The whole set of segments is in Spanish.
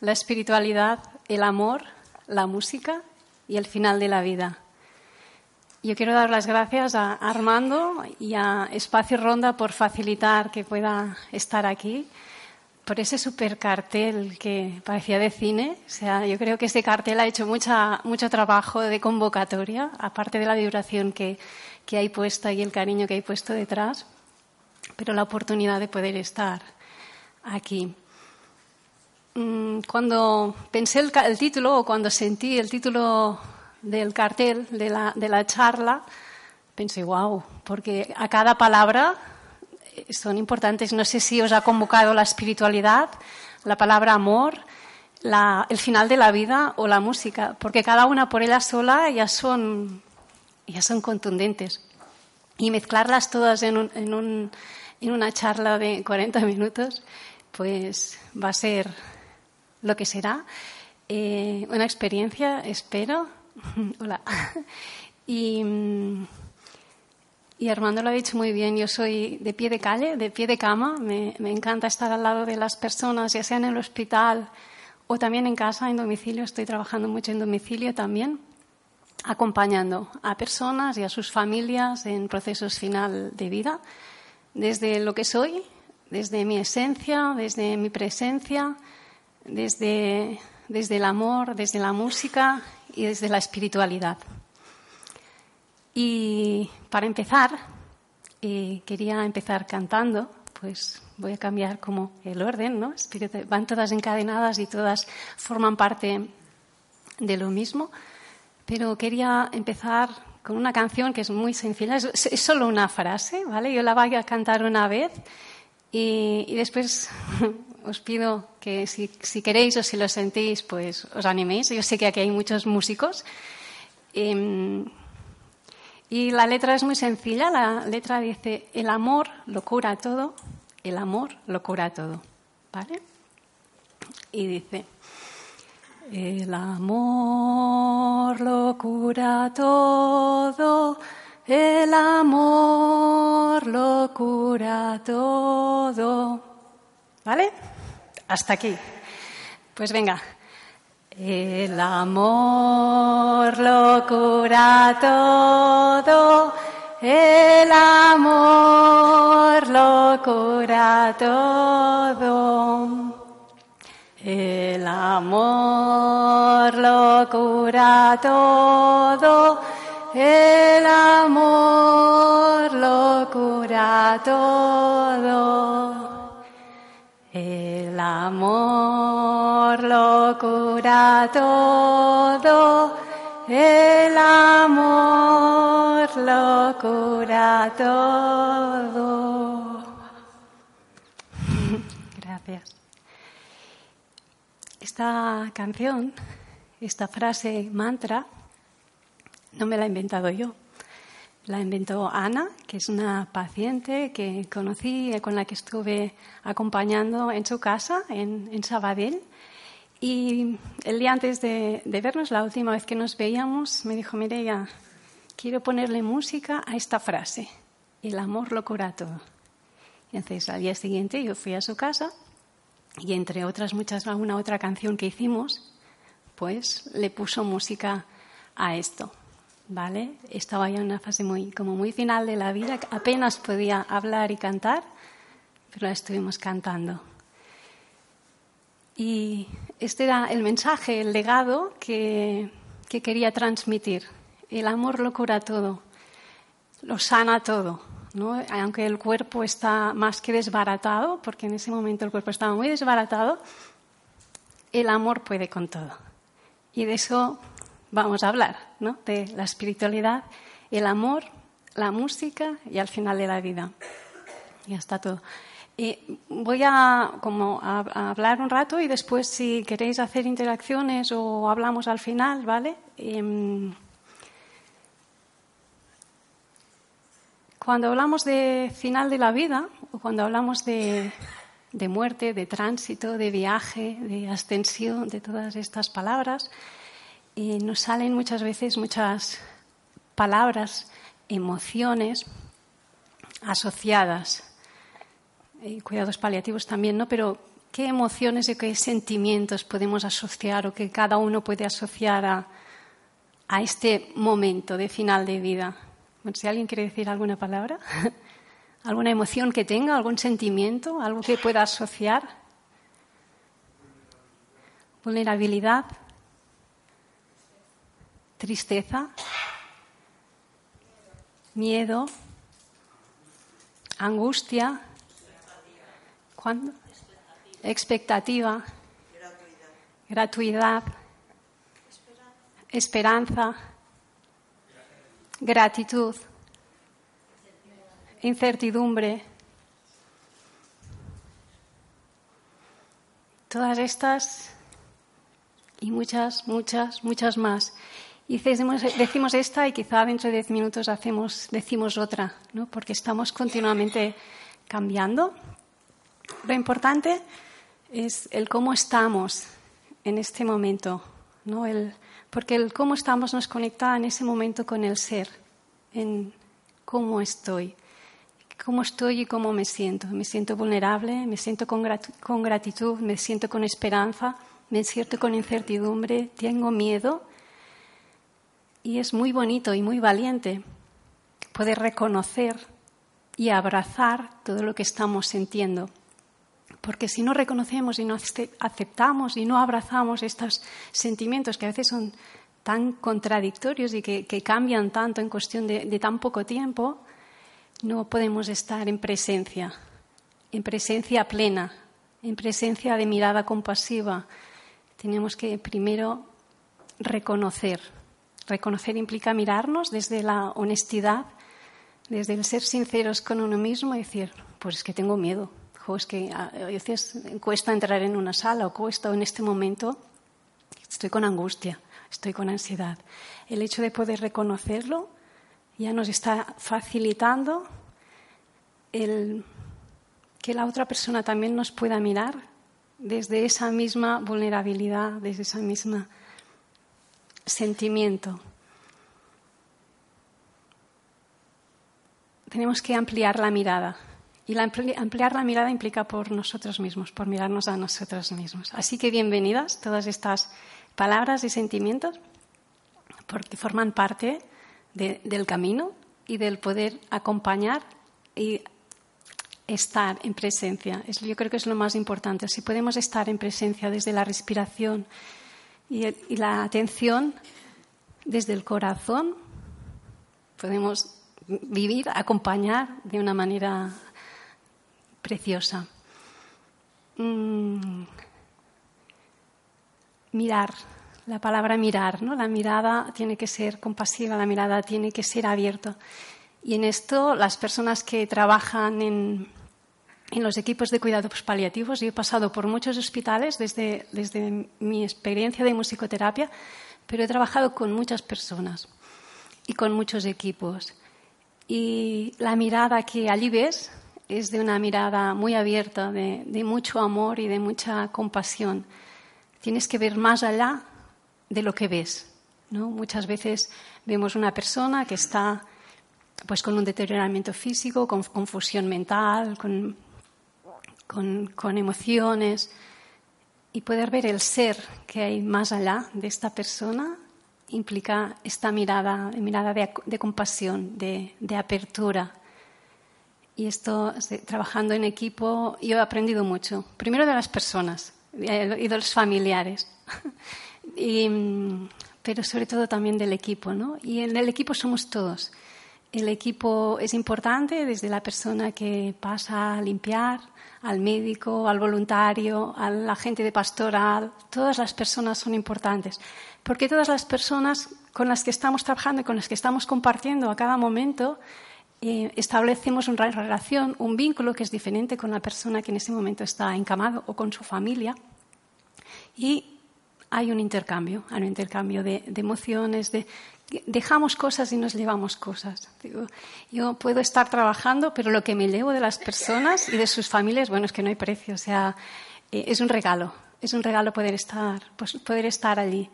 La espiritualidad, el amor, la música y el final de la vida. Yo quiero dar las gracias a Armando y a Espacio Ronda por facilitar que pueda estar aquí por ese super cartel que parecía de cine. O sea, yo creo que este cartel ha hecho mucha, mucho trabajo de convocatoria, aparte de la vibración que, que hay puesta y el cariño que hay puesto detrás, pero la oportunidad de poder estar aquí. Mm, cuando pensé el, título o cuando sentí el título del cartel de la, de la charla, pensé, wow, porque a cada palabra son importantes. No sé si os ha convocado la espiritualidad, la palabra amor, el final de la vida o la música, porque cada una por ella sola ya son, ya son contundentes. Y mezclarlas todas en, en, una charla de 40 minutos, pues va a ser lo que será. Eh, una experiencia, espero. Hola. Y y Armando lo ha dicho muy bien, yo soy de pie de calle, de pie de cama, me, encanta estar al lado de las personas, ya sea en el hospital o también en casa, en domicilio, estoy trabajando mucho en domicilio también, acompañando a personas y a sus familias en procesos final de vida, desde lo que soy, desde mi esencia, desde mi presencia, desde, desde el amor, desde la música y desde la espiritualidad. Y para empezar, eh, quería empezar cantando, pues voy a cambiar como el orden, ¿no? Van todas encadenadas y todas forman parte de lo mismo, pero quería empezar con una canción que es muy sencilla, es, solo una frase, ¿vale? Yo la voy a cantar una vez y, después os pido que si, si, queréis o si lo sentís, pues os animéis. Yo sé que aquí hay muchos músicos. Em, y la letra es muy sencilla. La letra dice, el amor lo cura todo, el amor lo cura todo. ¿Vale? Y dice, el amor lo cura todo, el amor lo cura todo. ¿Vale? Hasta aquí. Pues venga. El amor lo cura todo, el amor lo cura todo. El amor lo cura todo, el amor lo cura todo. El amor lo cura todo, el amor lo cura todo. Gracias. Esta canción, esta frase mantra, no me la he inventado yo. La inventó Ana, que es una paciente que conocí, con la que estuve acompañando en su casa, en, Sabadell. Y el día antes de, vernos, la última vez que nos veíamos, me dijo, Mireia, quiero ponerle música a esta frase, el amor lo cura todo. Y entonces al día siguiente yo fui a su casa y entre otras muchas, alguna otra canción que hicimos, pues le puso música a esto. ¿vale? Estaba ya en una fase muy, como muy final de la vida, apenas podía hablar y cantar, pero la estuvimos cantando. Y este era el mensaje, el legado que, que quería transmitir. El amor lo cura todo, lo sana todo, ¿no? Aunque el cuerpo está más que desbaratado, porque en ese momento el cuerpo estaba muy desbaratado, el amor puede con todo. Y de eso vamos a hablar, ¿no? De la espiritualidad, el amor, la música y al final de la vida. Ya está todo. voy a, como hablar un rato y después si queréis hacer interacciones o hablamos al final, ¿vale? Em, cuando hablamos de final de la vida o cuando hablamos de, muerte, de tránsito, de viaje, de ascensión, de todas estas palabras, y nos salen muchas veces muchas palabras emociones asociadas, y cuidados paliativos también, ¿no? Pero ¿qué emociones y qué sentimientos podemos asociar o que cada uno puede asociar a, a este momento de final de vida? Bueno, si alguien quiere decir alguna palabra, alguna emoción que tenga, algún sentimiento, algo que pueda asociar. Vulnerabilidad, tristeza, miedo, angustia, ¿cuándo? expectativa, gratuidad, esperanza, gratitud, incertidumbre. Todas estas y muchas, muchas, muchas más. Y decimos, esta y quizá dentro de diez minutos hacemos, decimos otra, ¿no? porque estamos continuamente cambiando. Lo importante es el cómo estamos en este momento, ¿no? el, porque el cómo estamos nos conecta en ese momento con el ser, en cómo estoy, cómo estoy y cómo me siento. Me siento vulnerable, me siento con, con gratitud, me siento con esperanza, me siento con incertidumbre, tengo miedo y es muy bonito y muy valiente poder reconocer y abrazar todo lo que estamos sintiendo. Porque si no reconocemos y no aceptamos y no abrazamos estos sentimientos que a veces son tan contradictorios y que, cambian tanto en cuestión de, tan poco tiempo, no podemos estar en presencia, en presencia plena, en presencia de mirada compasiva. Tenemos que primero reconocer Reconocer implica mirarnos desde la honestidad, desde el ser sinceros con uno mismo y decir, pues es que tengo miedo, o es que a veces cuesta entrar en una sala o cuesta en este momento, estoy con angustia, estoy con ansiedad. El hecho de poder reconocerlo ya nos está facilitando el que la otra persona también nos pueda mirar desde esa misma vulnerabilidad, desde esa misma sentimiento. Tenemos que ampliar la mirada. Y ampliar la mirada implica por nosotros mismos, por mirarnos a nosotros mismos. Así que bienvenidas todas estas palabras y sentimientos, porque forman parte del camino y del poder acompañar y estar en presencia. yo creo que es lo más importante. Si podemos estar en presencia desde la respiración, y, la atención desde el corazón podemos vivir, acompañar de una manera preciosa. Mm. Mirar, la palabra mirar, ¿no? La mirada tiene que ser compasiva, la mirada tiene que ser abierta. Y en esto las personas que trabajan en, en los equipos de cuidados paliativos. Yo he pasado por muchos hospitales desde, desde mi experiencia de musicoterapia, pero he trabajado con muchas personas y con muchos equipos. Y la mirada que allí ves es de una mirada muy abierta, de, mucho amor y de mucha compasión. Tienes que ver más allá de lo que ves. ¿no? Muchas veces vemos una persona que está pues con un deterioramiento físico, con confusión mental, con con, emociones y poder ver el ser que hay más allá de esta persona implica esta mirada, mirada de, compasión, de, apertura. Y esto, trabajando en equipo, yo he aprendido mucho. Primero de las personas y de los familiares, pero sobre todo también del equipo. ¿no? Y en el equipo somos todos. El equipo es importante desde la persona que pasa a limpiar, al médico, al voluntario, al agente de pastoral, todas las personas son importantes, porque todas las personas con las que estamos trabajando y con las que estamos compartiendo a cada momento eh, establecemos una relación, un vínculo que es diferente con la persona que en ese momento está encamado o con su familia y hay un intercambio, hay un intercambio de, de emociones, de dejamos cosas y nos llevamos cosas. yo puedo estar trabajando, pero lo que me llevo de las personas y de sus familias, bueno, es que no hay precio. O sea, eh, es un regalo. Es un regalo poder estar, pues, poder estar allí.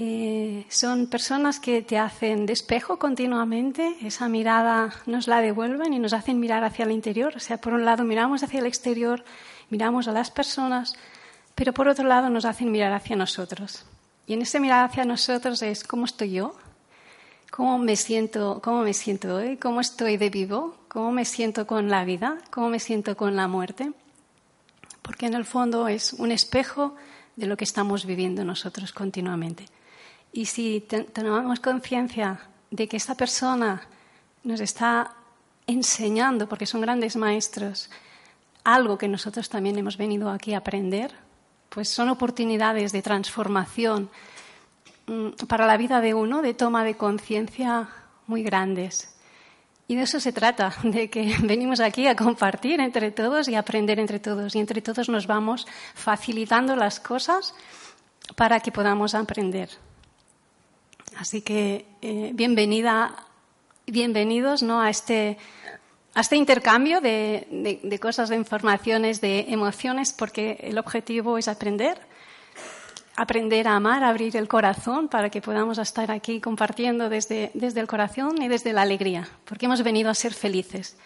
Eh, son personas que te hacen despejo continuamente, esa mirada nos la devuelven y nos hacen mirar hacia el interior. O sea, por un lado miramos hacia el exterior, miramos a las personas, pero por otro lado nos hacen mirar hacia nosotros. Y en ese mirar hacia nosotros es cómo estoy yo, cómo me siento, cómo me siento hoy, cómo estoy de vivo, cómo me siento con la vida, cómo me siento con la muerte. Porque en el fondo es un espejo de lo que estamos viviendo nosotros continuamente. Y si tenemos conciencia de que esta persona nos está enseñando, porque son grandes maestros, algo que nosotros también hemos venido aquí a aprender, pues son oportunidades de transformación mm, para la vida de uno, de toma de conciencia muy grandes. Y de eso se trata, de que venimos aquí a compartir entre todos y aprender entre todos. Y entre todos nos vamos facilitando las cosas para que podamos aprender. Así que eh, bienvenida, bienvenidos ¿no? a, este, a este intercambio de, de, cosas, de informaciones, de emociones, porque el objetivo es aprender, aprender a amar, abrir el corazón para que podamos estar aquí compartiendo desde, desde el corazón y desde la alegría, porque hemos venido a ser felices.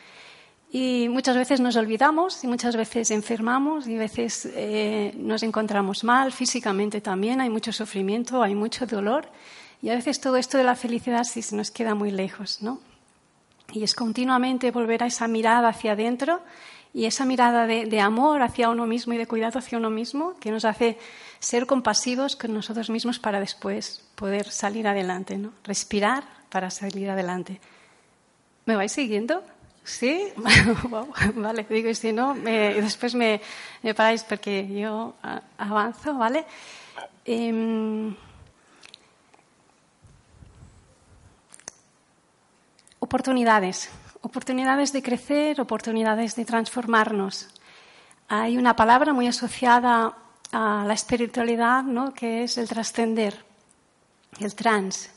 Y muchas veces nos olvidamos y muchas veces enfermamos y a veces eh, nos encontramos mal físicamente también, hay mucho sufrimiento, hay mucho dolor. Y a veces todo esto de la felicidad sí se nos queda muy lejos, ¿no? Y es continuamente volver a esa mirada hacia adentro y esa mirada de, amor hacia uno mismo y de cuidado hacia uno mismo que nos hace ser compasivos con nosotros mismos para después poder salir adelante, ¿no? Respirar para salir adelante. ¿Me vais siguiendo? ¿Sí? vale, digo, y si no, después me, me, paráis porque yo avanzo, ¿vale? Eh, oportunidades, oportunidades de crecer, oportunidades de transformarnos. Hay una palabra muy asociada a la espiritualidad, ¿no? que es el trascender, el trans.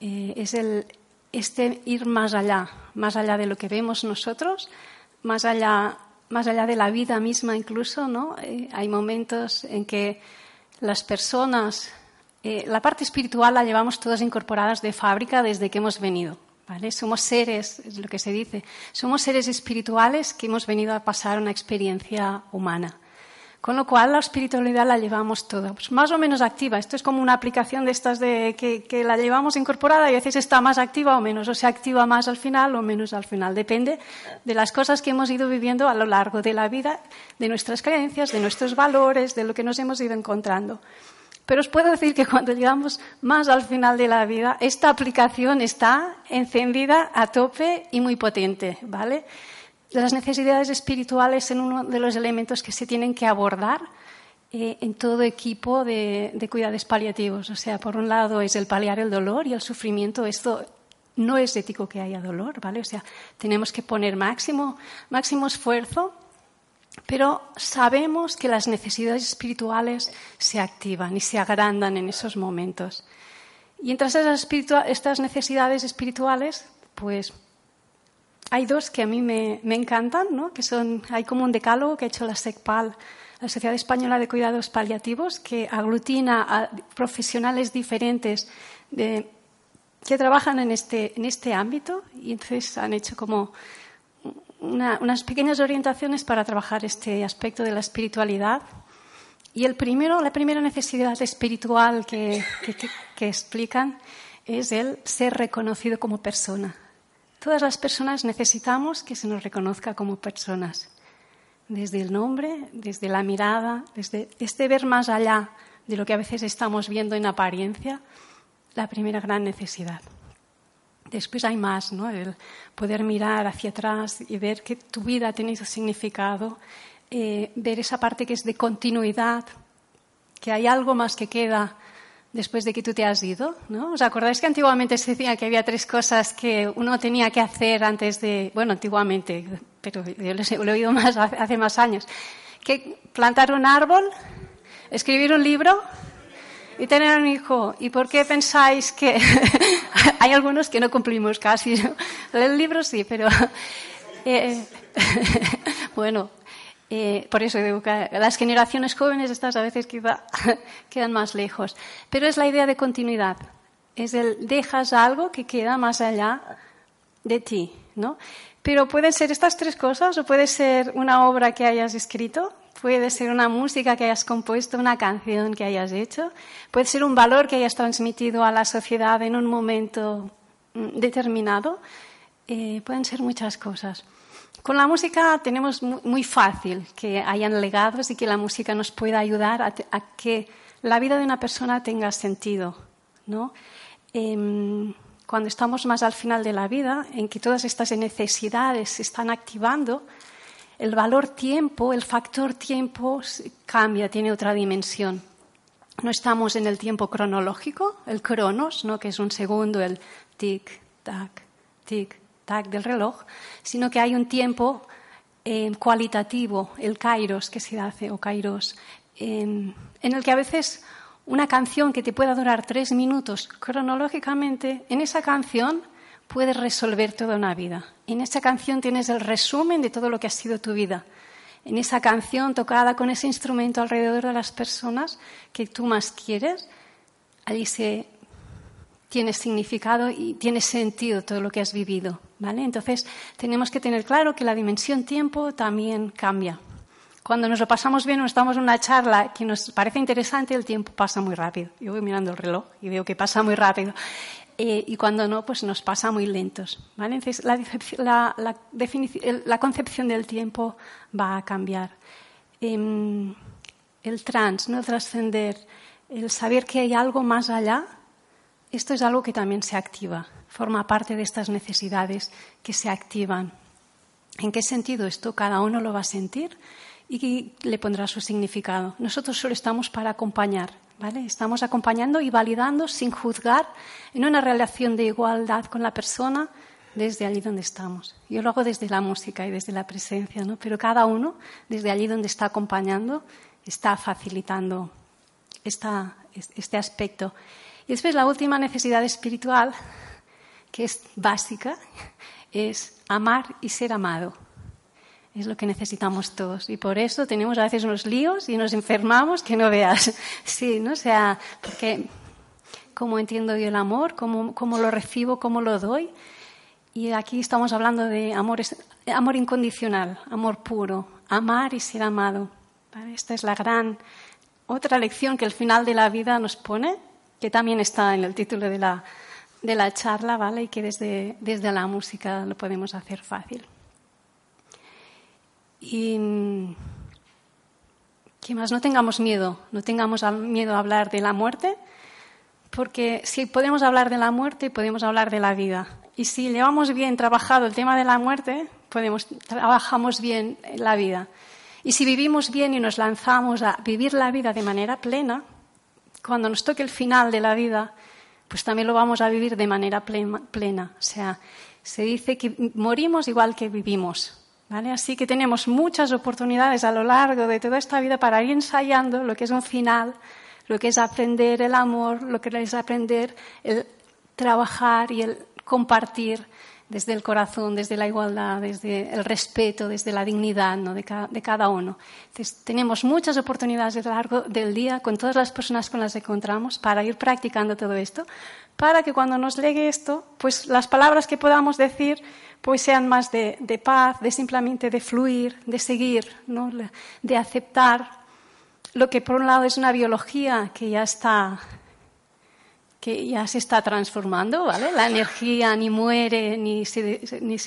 Eh, es el, este ir más allá, más allá de lo que vemos nosotros, más allá, más allá de la vida misma incluso. ¿no? Eh, hay momentos en que las personas, eh, la parte espiritual la llevamos todas incorporadas de fábrica desde que hemos venido. Somos seres, es lo que se dice, somos seres espirituales que hemos venido a pasar una experiencia humana. Con lo cual la espiritualidad la llevamos toda, pues más o menos activa. Esto es como una aplicación de estas de que, que, la llevamos incorporada y a veces está más activa o menos, o se activa más al final o menos al final. Depende de las cosas que hemos ido viviendo a lo largo de la vida, de nuestras creencias, de nuestros valores, de lo que nos hemos ido encontrando. Pero os puedo decir que cuando llegamos más al final de la vida, esta aplicación está encendida a tope y muy potente, ¿vale? Las necesidades espirituales son uno de los elementos que se tienen que abordar eh, en todo equipo de, de, cuidados paliativos. O sea, por un lado es el paliar el dolor y el sufrimiento. Esto no es ético que haya dolor, ¿vale? O sea, tenemos que poner máximo, máximo esfuerzo pero sabemos que las necesidades espirituales se activan y se agrandan en esos momentos. Y entre esas estas necesidades espirituales, pues hay dos que a mí me, encantan, ¿no? que son, hay como un decálogo que ha hecho la SECPAL, la Sociedad Española de Cuidados Paliativos, que aglutina a profesionales diferentes que trabajan en este, en este ámbito y entonces han hecho como unas pequeñas orientaciones para trabajar este aspecto de la espiritualidad. Y el primero, la primera necesidad espiritual que, que, explican es el ser reconocido como persona. Todas las personas necesitamos que se nos reconozca como personas, desde el nombre, desde la mirada, desde este ver más allá de lo que a veces estamos viendo en apariencia, la primera gran necesidad. Después hay más, ¿no? El poder mirar hacia atrás y ver que tu vida ha tenido significado, eh, ver esa parte que es de continuidad, que hay algo más que queda después de que tú te has ido, ¿no? ¿Os acordáis que antiguamente se decía que había tres cosas que uno tenía que hacer antes de, bueno, antiguamente, pero yo lo he oído más hace más años, que plantar un árbol, escribir un libro y tener un hijo. ¿Y por qué pensáis que hay algunos que no cumplimos casi? El libro sí, pero eh, bueno, Eh, por eso digo que las generaciones jóvenes, estas a veces quizá quedan más lejos. Pero es la idea de continuidad. Es el dejas algo que queda más allá de ti, ¿no? Pero pueden ser estas tres cosas o puede ser una obra que hayas escrito, puede ser una música que hayas compuesto, una canción que hayas hecho, puede ser un valor que hayas transmitido a la sociedad en un momento mm, determinado. Eh, pueden ser muchas cosas. Con la música tenemos muy fácil que hayan legados y que la música nos pueda ayudar a, que la vida de una persona tenga sentido. ¿no? Em, cuando estamos más al final de la vida, en que todas estas necesidades se están activando, el valor tiempo, el factor tiempo cambia, tiene otra dimensión. No estamos en el tiempo cronológico, el cronos, ¿no? que es un segundo, el tic, tac, tic, del reloj, sino que hay un tiempo eh, cualitativo, el kairos que se hace, o kairos, en el que a veces una canción que te pueda durar tres minutos cronológicamente, en esa canción puedes resolver toda una vida. En esa canción tienes el resumen de todo lo que ha sido tu vida. En esa canción tocada con ese instrumento alrededor de las personas que tú más quieres, allí se tiene significado y tiene sentido todo lo que has vivido. ¿vale? Entonces, tenemos que tener claro que la dimensión tiempo también cambia. Cuando nos lo pasamos bien o estamos en una charla que nos parece interesante, el tiempo pasa muy rápido. Yo voy mirando el reloj y veo que pasa muy rápido. Eh, y cuando no, pues nos pasa muy lentos. ¿vale? Entonces, la, la, concepción del tiempo va a cambiar. Em, el trans, ¿no? trascender, el saber que hay algo más allá, esto es algo que también se activa, forma parte de estas necesidades que se activan. ¿En qué sentido esto? Cada uno lo va a sentir y le pondrá su significado. Nosotros solo estamos para acompañar, Estamos acompañando y validando sin juzgar en una relación de igualdad con la persona desde allí donde estamos. Yo lo hago desde la música y desde la presencia, ¿no? Pero cada uno, desde allí donde está acompañando, está facilitando este aspecto. Y después la última necesidad espiritual, que es básica, es amar y ser amado. Es lo que necesitamos todos. Y por eso tenemos a veces unos líos y nos enfermamos que no veas. Sí, ¿no? O sea, porque cómo entiendo yo el amor, cómo, cómo lo recibo, cómo lo doy. Y aquí estamos hablando de amor, amor incondicional, amor puro, amar y ser amado. Esta es la gran otra lección que el final de la vida nos pone que también está en el título de la, de la charla, ¿vale? Y que desde, desde la música lo podemos hacer fácil. Y que más no tengamos miedo, no tengamos miedo a hablar de la muerte, porque si podemos hablar de la muerte, podemos hablar de la vida. Y si llevamos bien trabajado el tema de la muerte, podemos, trabajamos bien la vida. Y si vivimos bien y nos lanzamos a vivir la vida de manera plena, cuando nos toque el final de la vida, pues también lo vamos a vivir de manera plena. O sea, se dice que morimos igual que vivimos. ¿Vale? Así que tenemos muchas oportunidades a lo largo de toda esta vida para ir ensayando lo que es un final, lo que es aprender el amor, lo que es aprender el trabajar y el compartir desde el corazón, desde la igualdad, desde el respeto, desde la dignidad de, cada, uno. Entonces, tenemos muchas oportunidades a lo largo del día con todas las personas con las que encontramos para ir practicando todo esto, para que cuando nos llegue esto, pues las palabras que podamos decir pues sean más de, paz, de simplemente de fluir, de seguir, ¿no? de aceptar lo que por un lado es una biología que ya está que ya se está transformando, ¿vale? La energía ni muere ni se,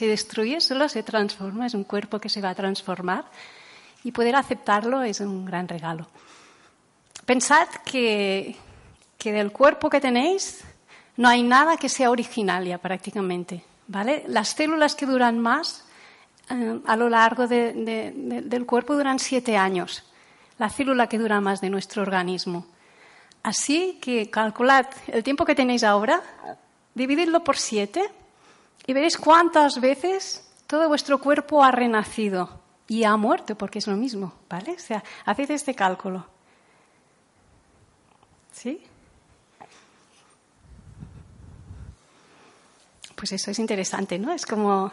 destruye, solo se transforma, es un cuerpo que se va a transformar y poder aceptarlo es un gran regalo. Pensad que, que del cuerpo que tenéis no hay nada que sea original ya prácticamente, ¿vale? Las células que duran más eh, a lo largo del cuerpo duran siete años, la célula que dura más de nuestro organismo. Así que calculad el tiempo que tenéis ahora, divididlo por siete y veréis cuántas veces todo vuestro cuerpo ha renacido y ha muerto, porque es lo mismo, ¿vale? Haced este cálculo. ¿Sí? Pues eso es interesante, ¿no? Es como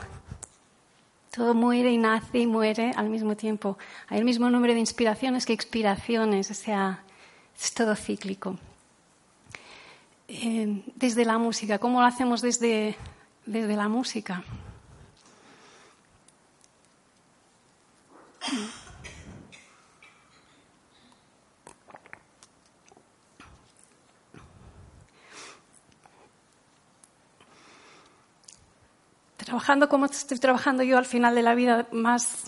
Todo muere y nace y muere al mismo tiempo. Hay el mismo número de inspiraciones que expiraciones, o sea, es todo cíclico. Eh, desde la música, ¿cómo lo hacemos desde, desde la música? Trabajando como estoy trabajando yo al final de la vida, más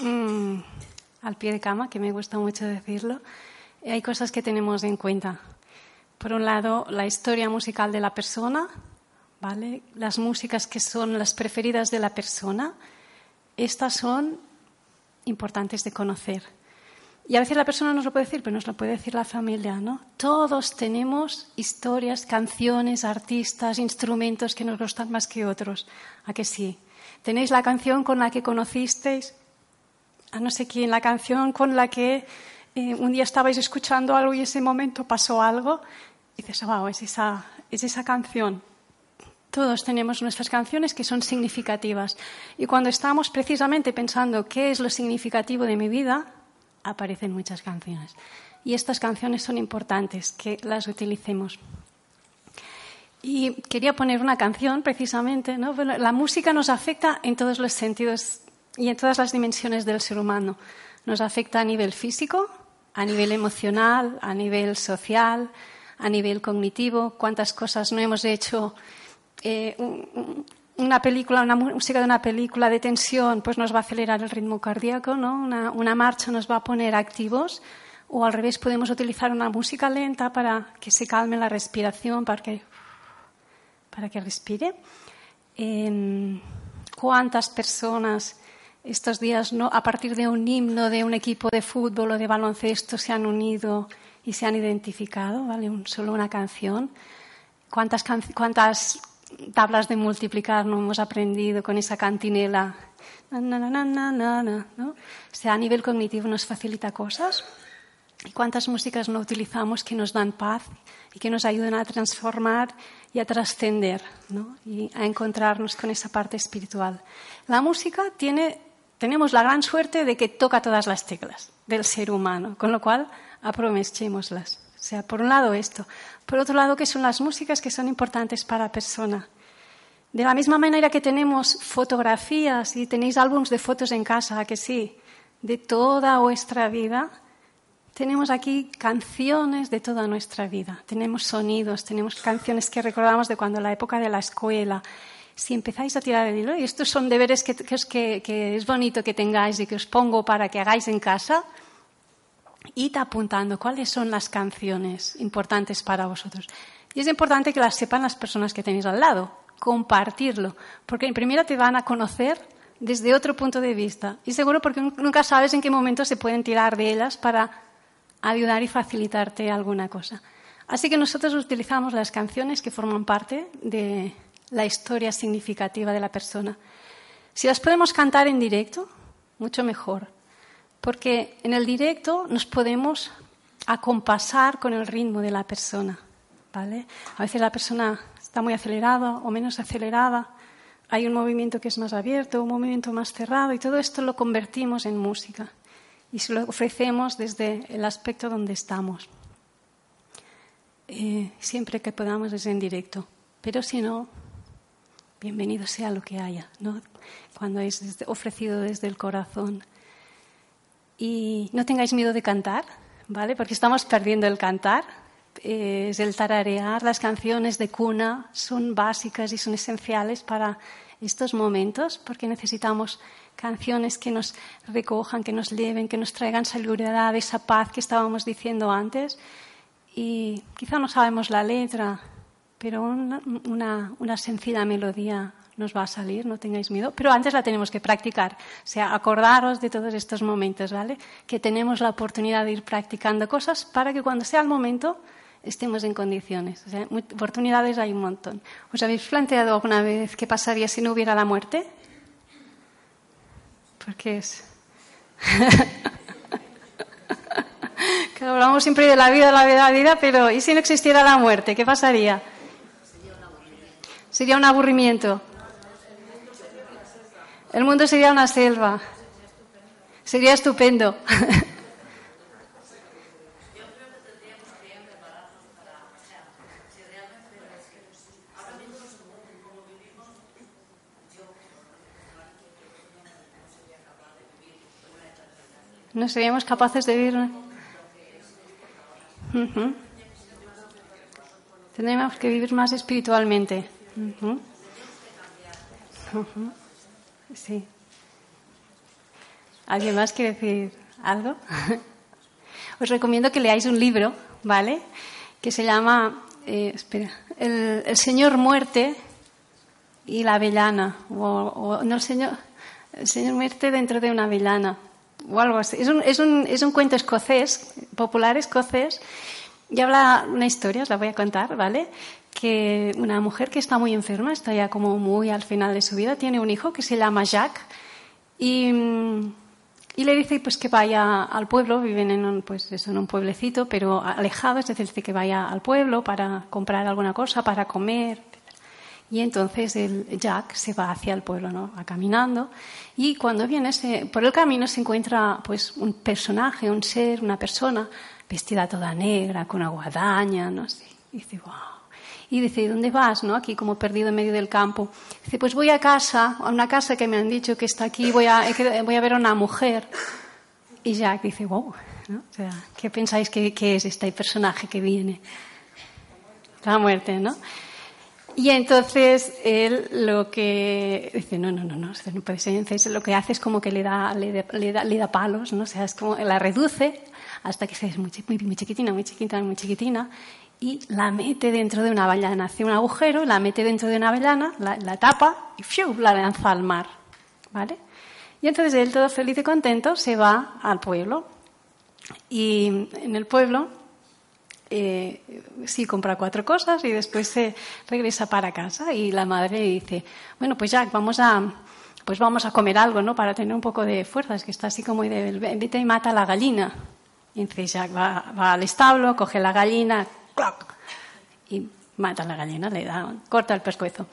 mm, al pie de cama, que me gusta mucho decirlo, hay cosas que tenemos en cuenta. Por un lado, la historia musical de la persona, ¿vale? Las músicas que son las preferidas de la persona, estas son importantes de conocer. Y a veces la persona nos lo puede decir, pero nos lo puede decir la familia, ¿no? Todos tenemos historias, canciones, artistas, instrumentos que nos gustan más que otros. ¿A que sí? Tenéis la canción con la que conocisteis a no sé quién, la canción con la que eh, un día estabais escuchando algo y ese momento pasó algo. Y dices, wow, es esa, es esa canción. Todos tenemos nuestras canciones que son significativas. Y cuando estamos precisamente pensando qué es lo significativo de mi vida, aparecen muchas canciones. Y estas canciones son importantes que las utilicemos. Y quería poner una canción precisamente. ¿no? la música nos afecta en todos los sentidos y en todas las dimensiones del ser humano. Nos afecta a nivel físico, a nivel emocional, a nivel social, a nivel cognitivo. Cuántas cosas no hemos hecho eh, una película, una música de una película de tensión, pues nos va a acelerar el ritmo cardíaco, ¿no? Una, una, marcha nos va a poner activos, o al revés podemos utilizar una música lenta para que se calme la respiración, para que, para que respire. Eh, ¿Cuántas personas estos días, ¿no? a partir de un himno de un equipo de fútbol o de baloncesto, se han unido y se han identificado, ¿vale? Un, solo una canción? ¿Cuántas, cuántas tablas de multiplicar no hemos aprendido con esa cantinela. ¿no? O sea, a nivel cognitivo nos facilita cosas. ¿Y cuántas músicas no utilizamos que nos dan paz y que nos ayudan a transformar y a trascender ¿no? y a encontrarnos con esa parte espiritual? La música tiene, tenemos la gran suerte de que toca todas las teclas del ser humano, con lo cual aprovechémoslas. O sea, por un lado esto. Por otro lado, que son las músicas que son importantes para la persona. De la misma manera que tenemos fotografías y tenéis álbumes de fotos en casa, que sí, de toda vuestra vida, tenemos aquí canciones de toda nuestra vida. Tenemos sonidos, tenemos canciones que recordamos de cuando la época de la escuela. Si empezáis a tirar el hilo, y estos son deberes que es bonito que tengáis y que os pongo para que hagáis en casa, id apuntando cuáles son las canciones importantes para vosotros. Y es importante que las sepan las personas que tenéis al lado, compartirlo, porque en primera te van a conocer desde otro punto de vista. Y seguro porque nunca sabes en qué momento se pueden tirar de ellas para ayudar y facilitarte alguna cosa. Así que nosotros utilizamos las canciones que forman parte de la historia significativa de la persona. Si las podemos cantar en directo, mucho mejor porque en el directo nos podemos acompasar con el ritmo de la persona. ¿vale? A veces la persona está muy acelerada o menos acelerada, hay un movimiento que es más abierto, un movimiento más cerrado, y todo esto lo convertimos en música y se lo ofrecemos desde el aspecto donde estamos. Eh, siempre que podamos es en directo, pero si no, bienvenido sea lo que haya, ¿no? cuando es ofrecido desde el corazón. Y no tengáis miedo de cantar, ¿vale? Porque estamos perdiendo el cantar. Es el tararear, las canciones de cuna son básicas y son esenciales para estos momentos, porque necesitamos canciones que nos recojan, que nos lleven, que nos traigan seguridad, esa paz que estábamos diciendo antes. Y quizá no sabemos la letra, pero una, una, una sencilla melodía nos va a salir, no tengáis miedo, pero antes la tenemos que practicar. O sea, acordaros de todos estos momentos, ¿vale? Que tenemos la oportunidad de ir practicando cosas para que cuando sea el momento estemos en condiciones. O sea, oportunidades hay un montón. ¿Os habéis planteado alguna vez qué pasaría si no hubiera la muerte? Porque es. que hablamos siempre de la vida, la vida, la vida, pero ¿y si no existiera la muerte? ¿Qué pasaría? Sería un aburrimiento. El mundo sería una selva. Sería estupendo. No seríamos capaces de vivir. Tenemos que vivir más espiritualmente. Sí. ¿Alguien más quiere decir algo? Os recomiendo que leáis un libro, ¿vale? Que se llama, eh, espera, el, Señor Muerte y la Avellana. O, no, el Señor, el Señor Muerte dentro de una avellana. O algo así. Es un, es un, es un cuento escocés, popular escocés, y habla una historia, os la voy a contar, ¿vale? Que una mujer que está muy enferma, está ya como muy al final de su vida, tiene un hijo que se llama Jack y, y le dice pues que vaya al pueblo, viven en un, pues en un pueblecito, pero alejado, es decir, que vaya al pueblo para comprar alguna cosa, para comer. Y entonces el Jack se va hacia el pueblo, ¿no? Va caminando y cuando viene por el camino se encuentra pues un personaje, un ser, una persona vestida toda negra, con una guadaña, no sé. Y dice, wow. Y dice, ¿dónde vas? ¿No? Aquí como perdido en medio del campo. Dice, pues voy a casa, a una casa que me han dicho que está aquí, voy a, voy a ver a una mujer. Y Jack dice, wow, ¿no? o sea, ¿qué pensáis que, es este personaje que viene? La muerte, ¿no? Y entonces él lo que dice, no, no, no, no, no puede ser. Entonces lo que hace es como que le da, le, da, le da palos, ¿no? O sea, es como la reduce hasta que se es muy, muy, chiquitina, muy chiquitina, muy chiquitina, y la mete dentro de una avellana. Hace un agujero, la mete dentro de una avellana, la, tapa y ¡fiu! la lanza al mar. ¿Vale? Y entonces él, todo feliz y contento, se va al pueblo. Y en el pueblo, eh, sí, compra cuatro cosas y después se regresa para casa. Y la madre dice, bueno, pues ya, vamos a, pues vamos a comer algo, ¿no? Para tener un poco de fuerzas, que está así como de, vete y mata a la gallina. Y entonces Jack va, al establo, coge la gallina, y mata a la gallina, le da, corta el pescuezo.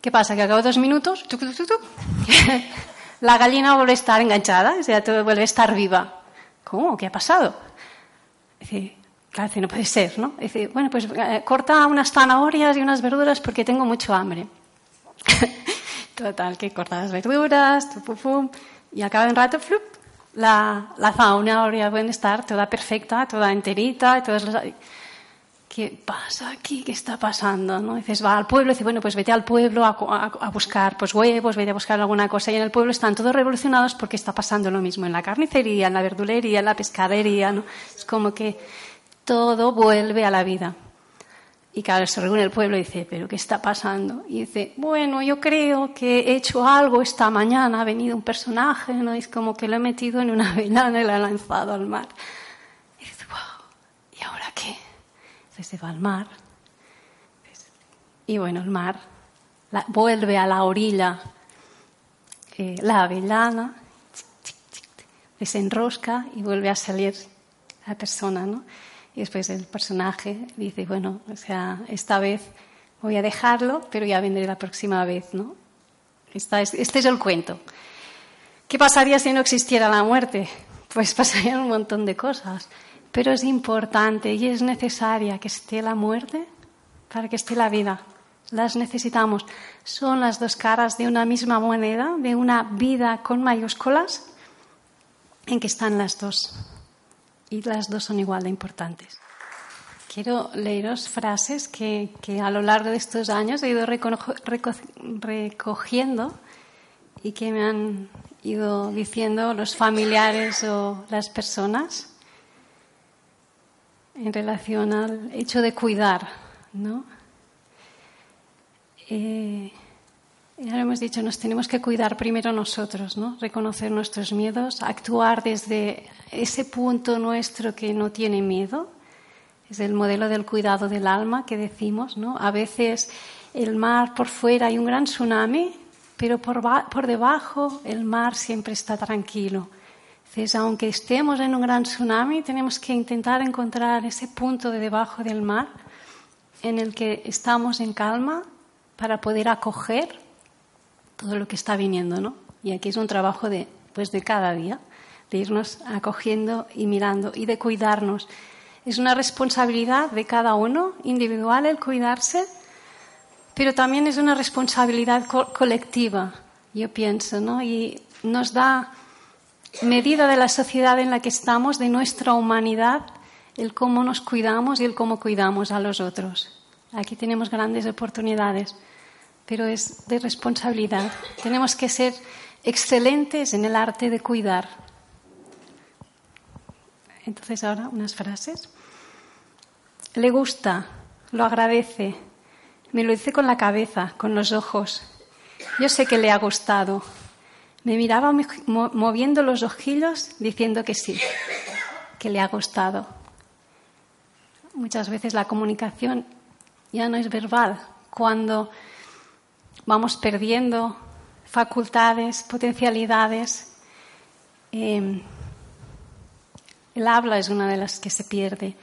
¿Qué pasa? Que a cabo dos minutos, la gallina vuelve a estar enganchada, o sea, vuelve a estar viva. ¿Cómo? ¿Qué ha pasado? Dice, claro, no puede ser, ¿no? Dice, bueno, pues eh, corta unas zanahorias y unas verduras porque tengo mucho hambre. Total, que corta las verduras, y acaba un rato, flup, la, la fauna habría puede estar toda perfecta, toda enterita, todas ¿Qué pasa aquí? ¿Qué está pasando? ¿no? dices, va al pueblo, dice, bueno, pues vete al pueblo a, a, buscar pues, huevos, vete a buscar alguna cosa. Y en el pueblo están todos revolucionados porque está pasando lo mismo en la carnicería, en la verdulería, en la pescadería. ¿no? Es como que todo vuelve a la vida. Y claro, se reúne el pueblo y dice, ¿pero qué está pasando? Y dice, bueno, yo creo que he hecho algo esta mañana, ha venido un personaje, ¿no? es como que lo he metido en una venana y lo he lanzado al mar. Y dice, wow, ¿y ahora qué? Se va al mar. Y bueno, el mar vuelve a la orilla, eh, la avellana, desenrosca y vuelve a salir la persona, ¿no? Y después el personaje dice, bueno, o sea, esta vez voy a dejarlo, pero ya vendré la próxima vez, ¿no? este es el cuento. ¿Qué pasaría si no existiera la muerte? Pues pasarían un montón de cosas. Pero es importante y es necesaria que esté la muerte para que esté la vida. Las necesitamos. Son las dos caras de una misma moneda, de una vida con mayúsculas, en que están las dos y las dos son igual de importantes. Quiero leeros frases que, a lo largo de estos años he ido recogiendo y que me han ido diciendo los familiares o las personas en relación al hecho de cuidar, ¿no? Eh, ya lo hemos dicho, nos tenemos que cuidar primero nosotros, ¿no? Reconocer nuestros miedos, actuar desde ese punto nuestro que no tiene miedo. Es el modelo del cuidado del alma que decimos, ¿no? A veces el mar por fuera hay un gran tsunami, pero por, por debajo el mar siempre está tranquilo. Entonces, aunque estemos en un gran tsunami, tenemos que intentar encontrar ese punto de debajo del mar en el que estamos en calma para poder acoger todo lo que está viniendo, ¿no? Y aquí es un trabajo de, pues de cada día, de irnos acogiendo y mirando y de cuidarnos. Es una responsabilidad de cada uno individual el cuidarse, pero también es una responsabilidad colectiva, yo pienso, ¿no? Y nos da medida de la sociedad en la que estamos, de nuestra humanidad, el cómo nos cuidamos y el cómo cuidamos a los otros. Aquí tenemos grandes oportunidades, pero es de responsabilidad. Tenemos que ser excelentes en el arte de cuidar. Entonces ahora unas frases. Le gusta, lo agradece, me lo dice con la cabeza, con los ojos. Yo sé que le ha gustado, me miraba moviendo los ojillos diciendo que sí, que le ha gustado. Muchas veces la comunicación ya no es verbal. Cuando vamos perdiendo facultades, potencialidades, em, el habla es una de las que se pierde.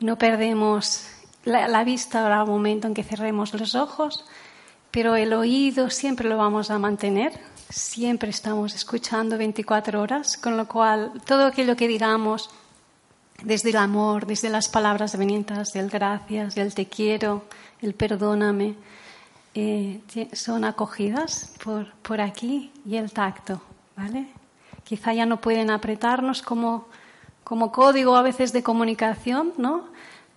No perdemos la, la vista habrá un momento en que cerremos los ojos, pero el oído siempre lo vamos a mantener siempre estamos escuchando 24 horas, con lo cual todo aquello que digamos desde el amor, desde las palabras venientes del gracias, del te quiero, el perdóname, eh, son acogidas por, por aquí y el tacto, ¿vale? Quizá ya no pueden apretarnos como, como código a veces de comunicación, ¿no?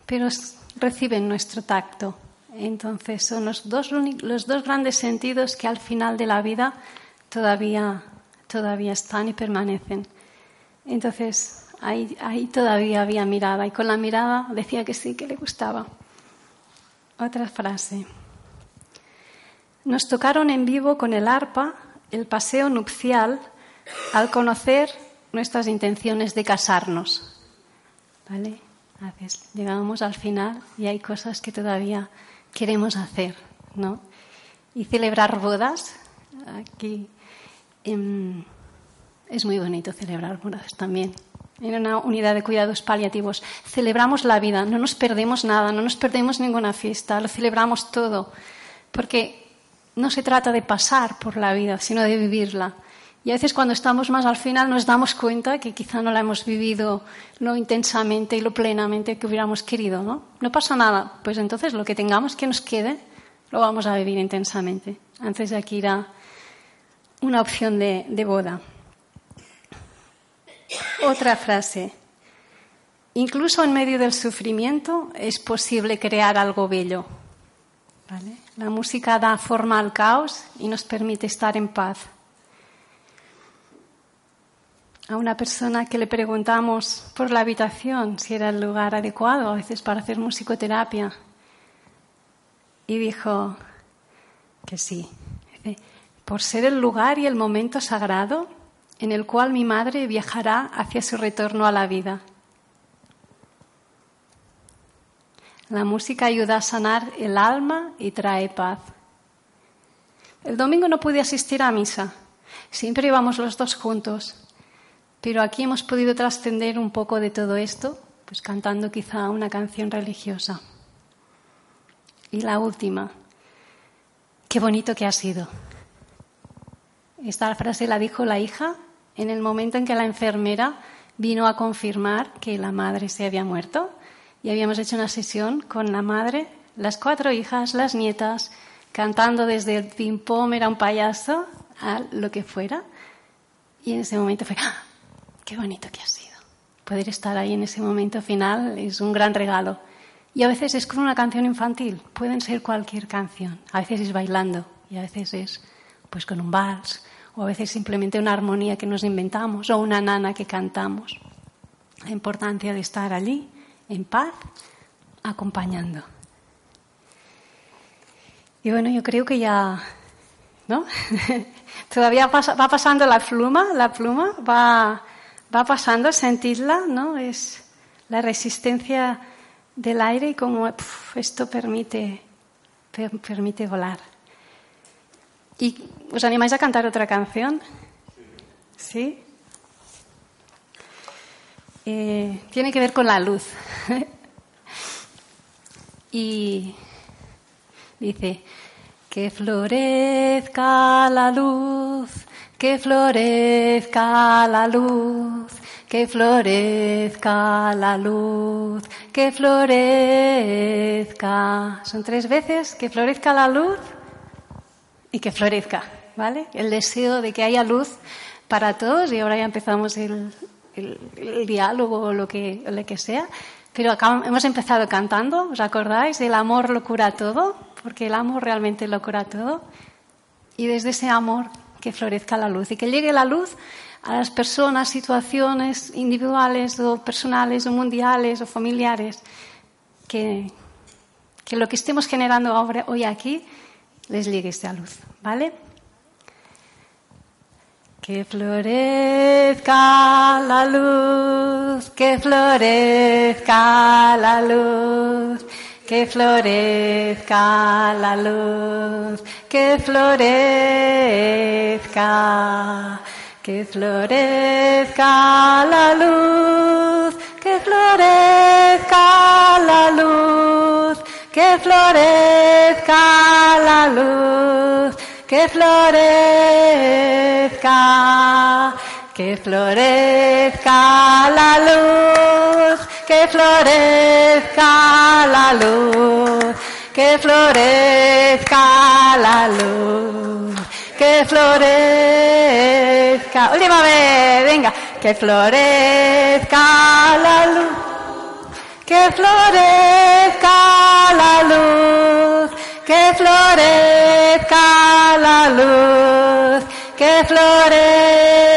Pero reciben nuestro tacto. Entonces son los dos, los dos grandes sentidos que al final de la vida todavía, todavía están y permanecen. Entonces, ahí, ahí todavía había mirada y con la mirada decía que sí, que le gustaba. Otra frase. Nos tocaron en vivo con el arpa el paseo nupcial al conocer nuestras intenciones de casarnos. ¿Vale? Llegamos al final y hay cosas que todavía queremos hacer, ¿no? Y celebrar bodas. Aquí es muy bonito celebrar bodas también. En una unidad de cuidados paliativos celebramos la vida, no nos perdemos nada, no nos perdemos ninguna fiesta, lo celebramos todo, porque no se trata de pasar por la vida, sino de vivirla. Y a veces cuando estamos más al final nos damos cuenta que quizá no la hemos vivido lo intensamente y lo plenamente que hubiéramos querido, ¿no? No pasa nada, pues entonces lo que tengamos que nos quede lo vamos a vivir intensamente. Antes de aquí ir a una opción de, boda. Otra frase. Incluso en medio del sufrimiento es posible crear algo bello. La música da forma al caos y nos permite estar en paz. A una persona que le preguntamos por la habitación si era el lugar adecuado a veces para hacer musicoterapia y dijo que sí por ser el lugar y el momento sagrado en el cual mi madre viajará hacia su retorno a la vida. La música ayuda a sanar el alma y trae paz. El domingo no pude asistir a misa. Siempre íbamos los dos juntos. Pero aquí hemos podido trascender un poco de todo esto, pues cantando quizá una canción religiosa. Y la última. Qué bonito que ha sido. Esta frase la dijo la hija en el momento en que la enfermera vino a confirmar que la madre se había muerto y habíamos hecho una sesión con la madre, las cuatro hijas, las nietas, cantando desde el ping-pong, era un payaso, a lo que fuera. Y en ese momento fue, ¡ah! ¡Qué bonito que ha sido! Poder estar ahí en ese momento final es un gran regalo. Y a veces es con una canción infantil, pueden ser cualquier canción. A veces es bailando y a veces es pues con un vals o a veces simplemente una armonía que nos inventamos o una nana que cantamos. La importancia de estar allí, en paz, acompañando. Y bueno, yo creo que ya, ¿no? Todavía va pasando la pluma, la pluma va, va pasando, sentirla, ¿no? Es la resistencia del aire y como esto permite, permite volar. ¿Y os animáis a cantar otra canción? ¿Sí? Eh, tiene que ver con la luz. y dice, que florezca la luz, que florezca la luz, que florezca la luz, que florezca. Son tres veces, que florezca la luz y que florezca, ¿vale? El deseo de que haya luz para todos y ahora ya empezamos el, diálogo o lo que, lo que sea. Pero acá hemos empezado cantando, ¿os acordáis? El amor lo cura todo, porque el amor realmente lo cura todo. Y desde ese amor que florezca la luz y que llegue la luz a las personas, situaciones individuales o personales o mundiales o familiares, que, que lo que estemos generando ahora, hoy aquí les llegue esta luz, ¿vale? Que florezca la luz, que florezca la luz, que florezca la luz, que florezca, que florezca la luz, que florezca la luz, que florezca la luz que florezca, que florezca la luz, que florezca la luz, que florezca la luz, que florezca, última vez, venga, que florezca la luz, que florezca la luz que florezca la luz, que florezca